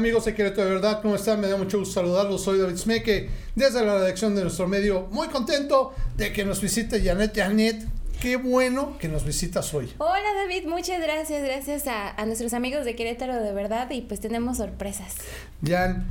Amigos de Querétaro de Verdad, ¿cómo están? Me da mucho gusto saludarlos. Soy David Smeke, desde la redacción de nuestro medio. Muy contento de que nos visite Janet Janet. Qué bueno que nos visitas hoy. Hola David, muchas gracias. Gracias a, a nuestros amigos de Querétaro de Verdad y pues tenemos sorpresas. Jan,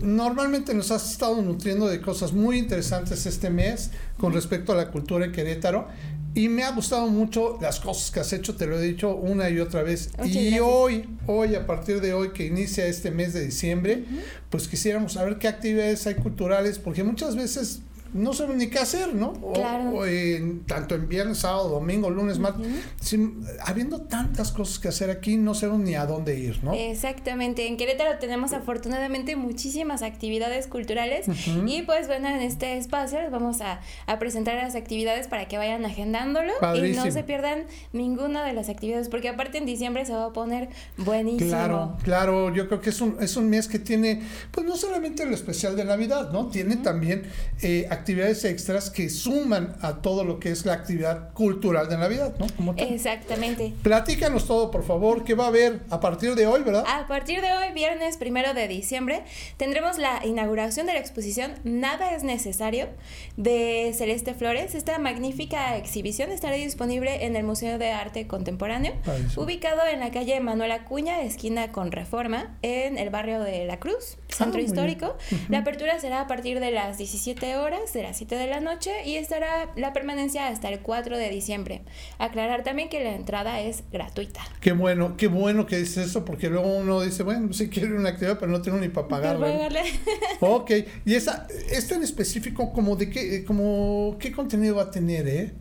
normalmente nos has estado nutriendo de cosas muy interesantes este mes con respecto a la cultura en Querétaro. Y me ha gustado mucho las cosas que has hecho, te lo he dicho una y otra vez. Muchas y gracias. hoy, hoy, a partir de hoy que inicia este mes de diciembre, pues quisiéramos saber qué actividades hay culturales, porque muchas veces no sabemos ni qué hacer, ¿no? O, Claro. o en- tanto en viernes, sábado, domingo, lunes, martes. sin- habiendo tantas cosas que hacer aquí, no sabemos ni a dónde ir, ¿no? Exactamente, en Querétaro tenemos afortunadamente muchísimas actividades culturales y pues bueno, en este espacio les vamos a, a presentar las actividades para que vayan agendándolo y Padrísimo. no se pierdan ninguna de las actividades porque aparte en diciembre se va a poner buenísimo. Claro, claro, yo creo que es un, es un mes que tiene, pues no solamente lo especial de Navidad, ¿no? Tiene también eh, actividades extras que suman a todo lo que es la actividad cultural de Navidad, ¿no? Como. Exactamente. Platícanos todo, por favor, ¿qué va a haber a partir de hoy, verdad? A partir de hoy, viernes primero de diciembre, tendremos la inauguración de la exposición Nada es necesario de Celeste Flores. Esta magnífica exhibición estará disponible en el Museo de Arte Contemporáneo, ubicado en la calle Manuel Acuña, esquina con Reforma, en el barrio de La Cruz, centro muy bien. histórico. La apertura será a partir de las 17 horas, de las 7 de la noche, y estará la permanencia hasta el 4 de diciembre. Aclarar también que la entrada es gratuita. Qué bueno, qué bueno que dices eso, porque luego uno dice, bueno, sí quiero una actividad, pero no tengo ni para pagarla. Ok, y esa, esta en específico, como de qué, como qué contenido va a tener, ¿eh?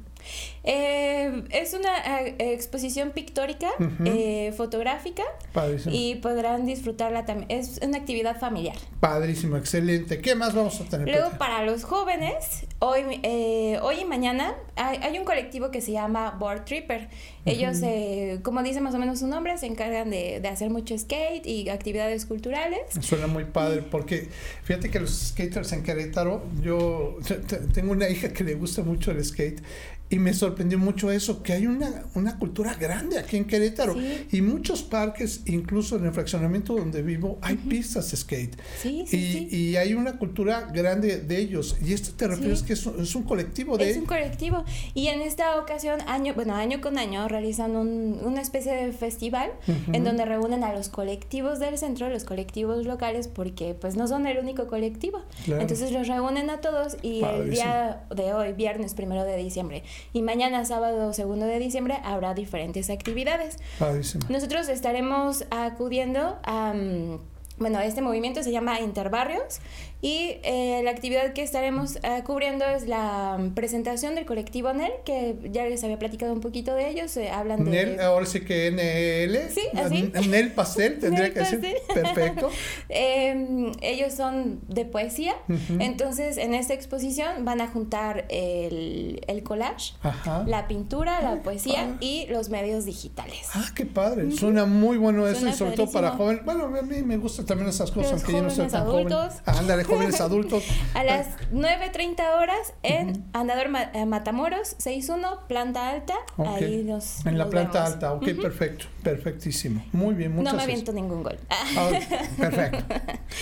Eh, es una eh, exposición pictórica, Ujú. eh, fotográfica Padrísimo. y podrán disfrutarla también. Es una actividad familiar. Padrísimo, excelente. ¿Qué más vamos a tener? Luego, Pepe? para los jóvenes, hoy, eh, hoy y mañana hay, hay un colectivo que se llama Board Tripper. Ellos, eh, como dice más o menos su nombre, se encargan de, de hacer mucho skate y actividades culturales. Suena muy padre porque fíjate que los skaters en Querétaro, yo te- te- tengo una hija que le gusta mucho el skate y me sorprendió mucho eso, que hay una, una cultura grande aquí en Querétaro Sí. y muchos parques, incluso en el fraccionamiento donde vivo, hay pistas de skate. Sí, sí, y, y hay una cultura grande de ellos. ¿Y esto te refieres que es un, es un colectivo de Es un colectivo. Y en esta ocasión, año, bueno, año con año, realizan un- una especie de festival en donde reúnen a los colectivos del centro, los colectivos locales, porque pues no son el único colectivo. Claro. Entonces los reúnen a todos y el día de hoy, viernes primero de diciembre, y mañana sábado segundo de diciembre, habrá diferentes actividades. Padrísimo. Nosotros estaremos acudiendo a... mm, Bueno, este movimiento se llama Interbarrios y eh, la actividad que estaremos eh, cubriendo es la mm, presentación del colectivo NEL, que ya les había platicado un poquito de ellos, eh, hablan de... Nel, ahora sí que NL. Sí, así. Nel Pastel, tendría que decir. Perfecto. Eh, ellos son de poesía, entonces en esta exposición van a juntar el, el collage, Ajá. la pintura, la poesía Ah. y los medios digitales. Ah, qué padre. Suena muy bueno eso Suena y sobre todo para jóvenes. Bueno, a mí me gustan también esas cosas, Los aunque yo no jóvenes tan adultos. joven. Ándale, jóvenes adultos. A las 9.30 horas en Andador Ma- eh, Matamoros, 61, planta alta. Ok. Ahí nos. En la nos planta vemos. alta, ok, perfecto, perfectísimo. Muy bien, muchas No me aviento ningún gol. Ah, perfecto.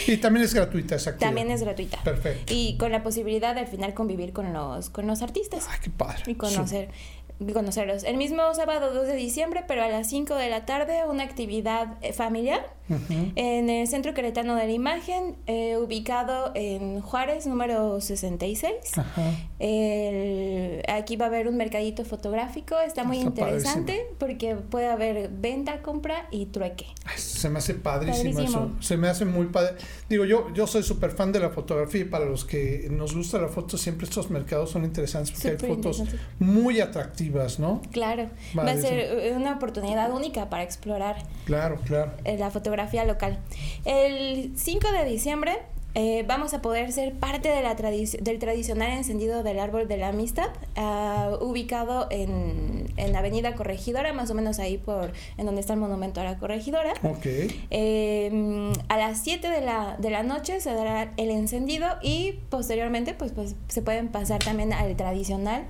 Y también es gratuita esa actividad. También es gratuita. Perfecto. Y con la posibilidad de al final convivir con los, con los artistas Ay, qué padre. y conocer. y conocerlos. El mismo sábado 2 de diciembre, pero a las 5 de la tarde, una actividad eh, en el Centro Queretano de la Imagen, eh, ubicado en Juárez, número 66. Ajá. El- aquí va a haber un mercadito fotográfico, está muy Está interesante porque puede haber venta, compra y trueque. Ay, Se me hace padrísimo, Padrísimo. eso. Se me hace muy padre. Digo, yo, yo soy súper fan de la fotografía y para los que nos gusta la foto, siempre estos mercados son interesantes porque hay fotos muy atractivas, ¿no? Claro, va a ser una oportunidad única para explorar Claro, claro. eh, la fotografía local. El 5 de diciembre eh, vamos a poder ser parte de la del tradicional encendido del árbol de la amistad, uh, ubicado en, en, la avenida Corregidora, más o menos ahí por en donde está el monumento a la Corregidora. Okay. Eh, a las 7 de la, de la noche se dará el encendido y posteriormente pues, pues se pueden pasar también al tradicional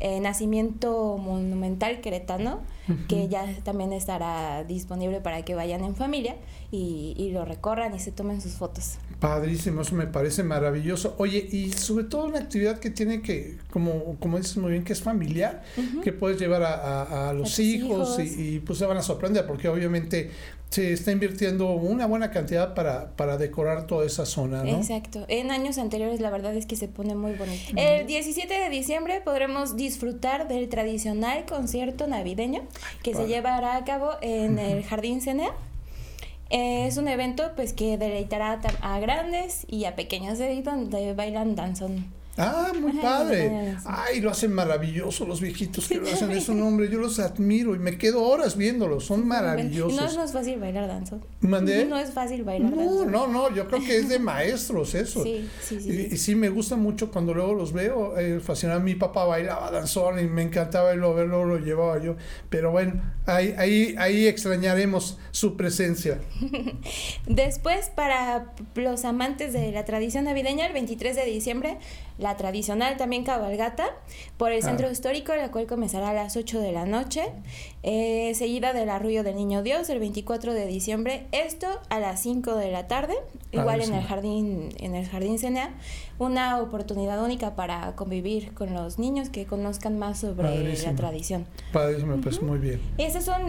eh, nacimiento monumental queretano, que ya también estará disponible para que vayan en familia y, y lo recorran y se tomen sus fotos. Padrísimo, eso me parece maravilloso. Oye, y sobre todo una actividad que tiene que, como, como dices muy bien, que es familiar, que puedes llevar a, a, los hijos, Y, y, pues se van a sorprender, porque obviamente se está invirtiendo una buena cantidad para, para decorar toda esa zona, ¿no? Exacto. En años anteriores la verdad es que se pone muy bonito. El 17 de diciembre podremos disfrutar del tradicional concierto navideño que se llevará a cabo en el Jardín Cenea. Es un evento pues que deleitará a grandes y a pequeños de donde bailan danzón. Ah, muy padre. Ay, lo hacen maravilloso los viejitos que lo hacen. Es un hombre, yo los admiro y me quedo horas viéndolos. Son maravillosos. No, no es fácil bailar danzo. ¿Mandé? No es fácil bailar no, No, no, yo creo que es de maestros eso. Sí, sí, sí. Y, sí me gusta mucho cuando luego los veo. Eh, fascinaba. Mi papá bailaba danzón y me encantaba verlo, verlo, lo llevaba yo. Pero bueno, ahí, ahí, ahí extrañaremos su presencia. Después, para los amantes de la tradición navideña, el 23 de diciembre, la tradicional también cabalgata por el centro histórico, la cual comenzará a las 8 de la noche, eh, seguida del arrullo del Niño Dios el 24 de diciembre, esto a las 5 de la tarde, igual en el jardín en el jardín Cenea, una oportunidad única para convivir con los niños que conozcan más sobre la tradición. Padrísimo, pues muy bien. Esas son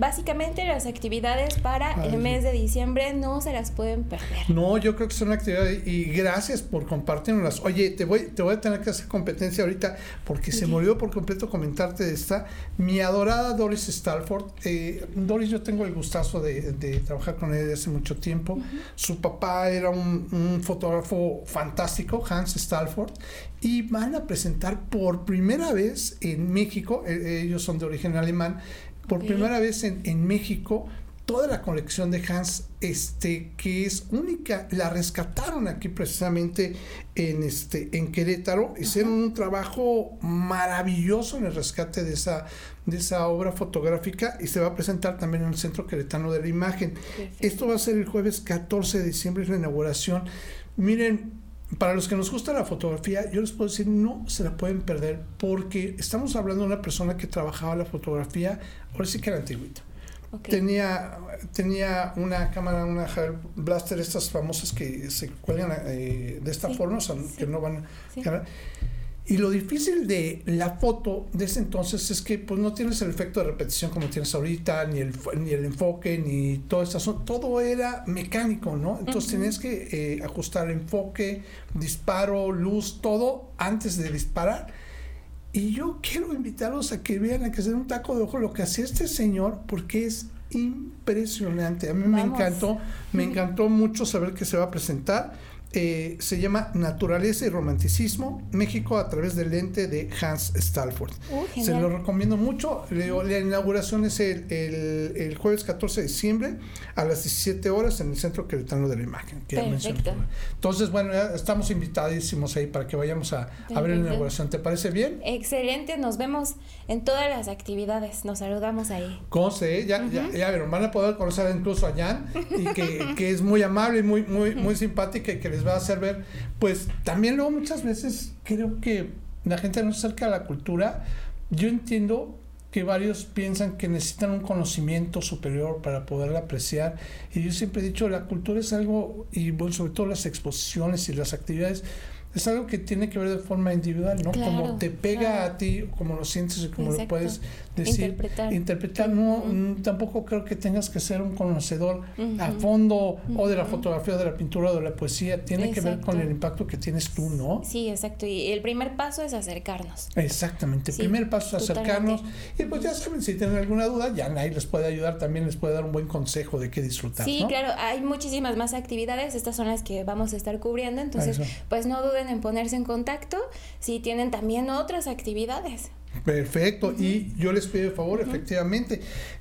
básicamente las actividades para el mes de diciembre, no se las pueden perder. No, yo creo que son actividades y gracias por compartirlas. Oye, te voy, te voy a tener que hacer competencia ahorita porque se me olvidó por completo comentarte de esta. Mi Doris Stalford. Eh, Doris, yo tengo el gustazo de, trabajar con ella desde hace mucho tiempo. Su papá era un, fotógrafo fantástico, Hans Stalford, y van a presentar por primera vez en México, eh, ellos son de origen alemán, por primera vez en, en México toda la colección de Hans, este, que es única, la rescataron aquí precisamente en, este, en Querétaro, hicieron un trabajo maravilloso en el rescate de esa, de esa obra fotográfica y se va a presentar también en el Centro Queretano de la Imagen. Esto va a ser el jueves 14 de diciembre, es la inauguración. Miren, para los que nos gusta la fotografía, yo les puedo decir, no se la pueden perder porque estamos hablando de una persona que trabajaba la fotografía, ahora sí que era antiguita Tenía, tenía una cámara, una Blaster, estas famosas que se cuelgan eh, de esta forma, o sea, que no van. Y lo difícil de la foto de ese entonces es que pues no tienes el efecto de repetición como tienes ahorita, ni el, ni el enfoque, ni todo esto. Todo era mecánico, ¿no? Entonces tenías que eh, ajustar enfoque, disparo, luz, todo antes de disparar y yo quiero invitarlos a que vean, a que se den un taco de ojo lo que hacía este señor, porque es impresionante. A mí me encantó, me encantó mucho saber que se va a presentar. Eh, se llama Naturaleza y Romanticismo, México a través del lente de Hans Stalford. Uh, se lo recomiendo mucho. La inauguración es el, el, jueves 14 de diciembre a las 17 horas en el Centro Queretano de la Imagen. Perfecto. Entonces, bueno, estamos invitadísimos ahí para que vayamos a, a, ver la inauguración. ¿Te parece bien? Excelente, nos vemos en todas las actividades. Nos saludamos ahí. ¿Cómo sé? Ya, ya, ya van a poder conocer incluso a Jan, y que, que es muy amable y muy, muy, muy simpática y que les va a hacer ver, pues también luego muchas veces creo que la gente no se acerca a la cultura. Yo entiendo que varios piensan que necesitan un conocimiento superior para poderla apreciar. Y yo siempre he dicho, la cultura es algo, y bueno, sobre todo las exposiciones y las actividades, es algo que tiene que ver de forma individual, ¿no? como te pega a ti, como lo sientes y como lo puedes decir. Interpretar. Interpretar. No, tampoco creo que tengas que ser un conocedor a fondo o de la fotografía, o de la pintura, o de la poesía. Tiene que ver con el impacto que tienes tú, ¿no? Sí, exacto. Y el primer paso es acercarnos. Exactamente. El primer paso es acercarnos. Y pues ya saben, si tienen alguna duda, ya nadie les puede ayudar, también les puede dar un buen consejo de qué disfrutar. Sí, claro. Hay muchísimas más actividades. Estas son las que vamos a estar cubriendo. Entonces, pues no duden en ponerse en contacto si tienen también otras actividades. Perfecto, y yo les pido de favor, efectivamente,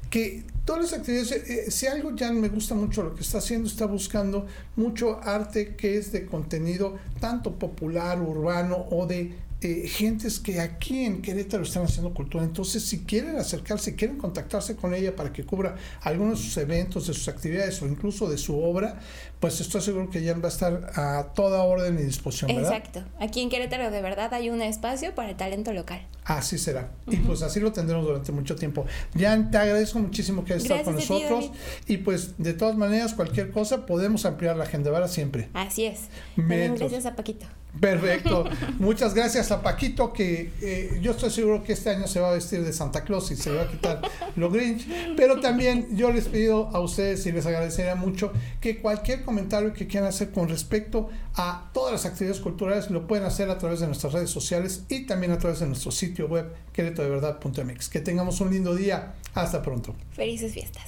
que todas las actividades, eh, si algo ya me gusta mucho lo que está haciendo, está buscando mucho arte que es de contenido tanto popular, urbano o de eh, gentes que aquí en Querétaro están haciendo cultura. Entonces, si quieren acercarse, quieren contactarse con ella para que cubra algunos de sus eventos, de sus actividades o incluso de su obra, pues estoy seguro que ella va a estar a toda orden y disposición. Exacto. Aquí en Querétaro de verdad hay un espacio para el talento local. Así será. Y pues así lo tendremos durante mucho tiempo. Jan, te agradezco muchísimo que hayas estado con nosotros. y pues de todas maneras, cualquier cosa, podemos ampliar la agenda, ¿verdad? Siempre. Así es. Gracias a Paquito. Perfecto. Muchas gracias a Paquito, que eh, yo estoy seguro que este año se va a vestir de Santa Claus y se va a quitar lo Grinch. Pero también yo les pido a ustedes y les agradecería mucho que cualquier comentario que quieran hacer con respecto a todas las actividades culturales lo pueden hacer a través de nuestras redes sociales y también a través de nuestro sitio web queretodeverdad.mx. Que tengamos un lindo día. Hasta pronto. Felices fiestas.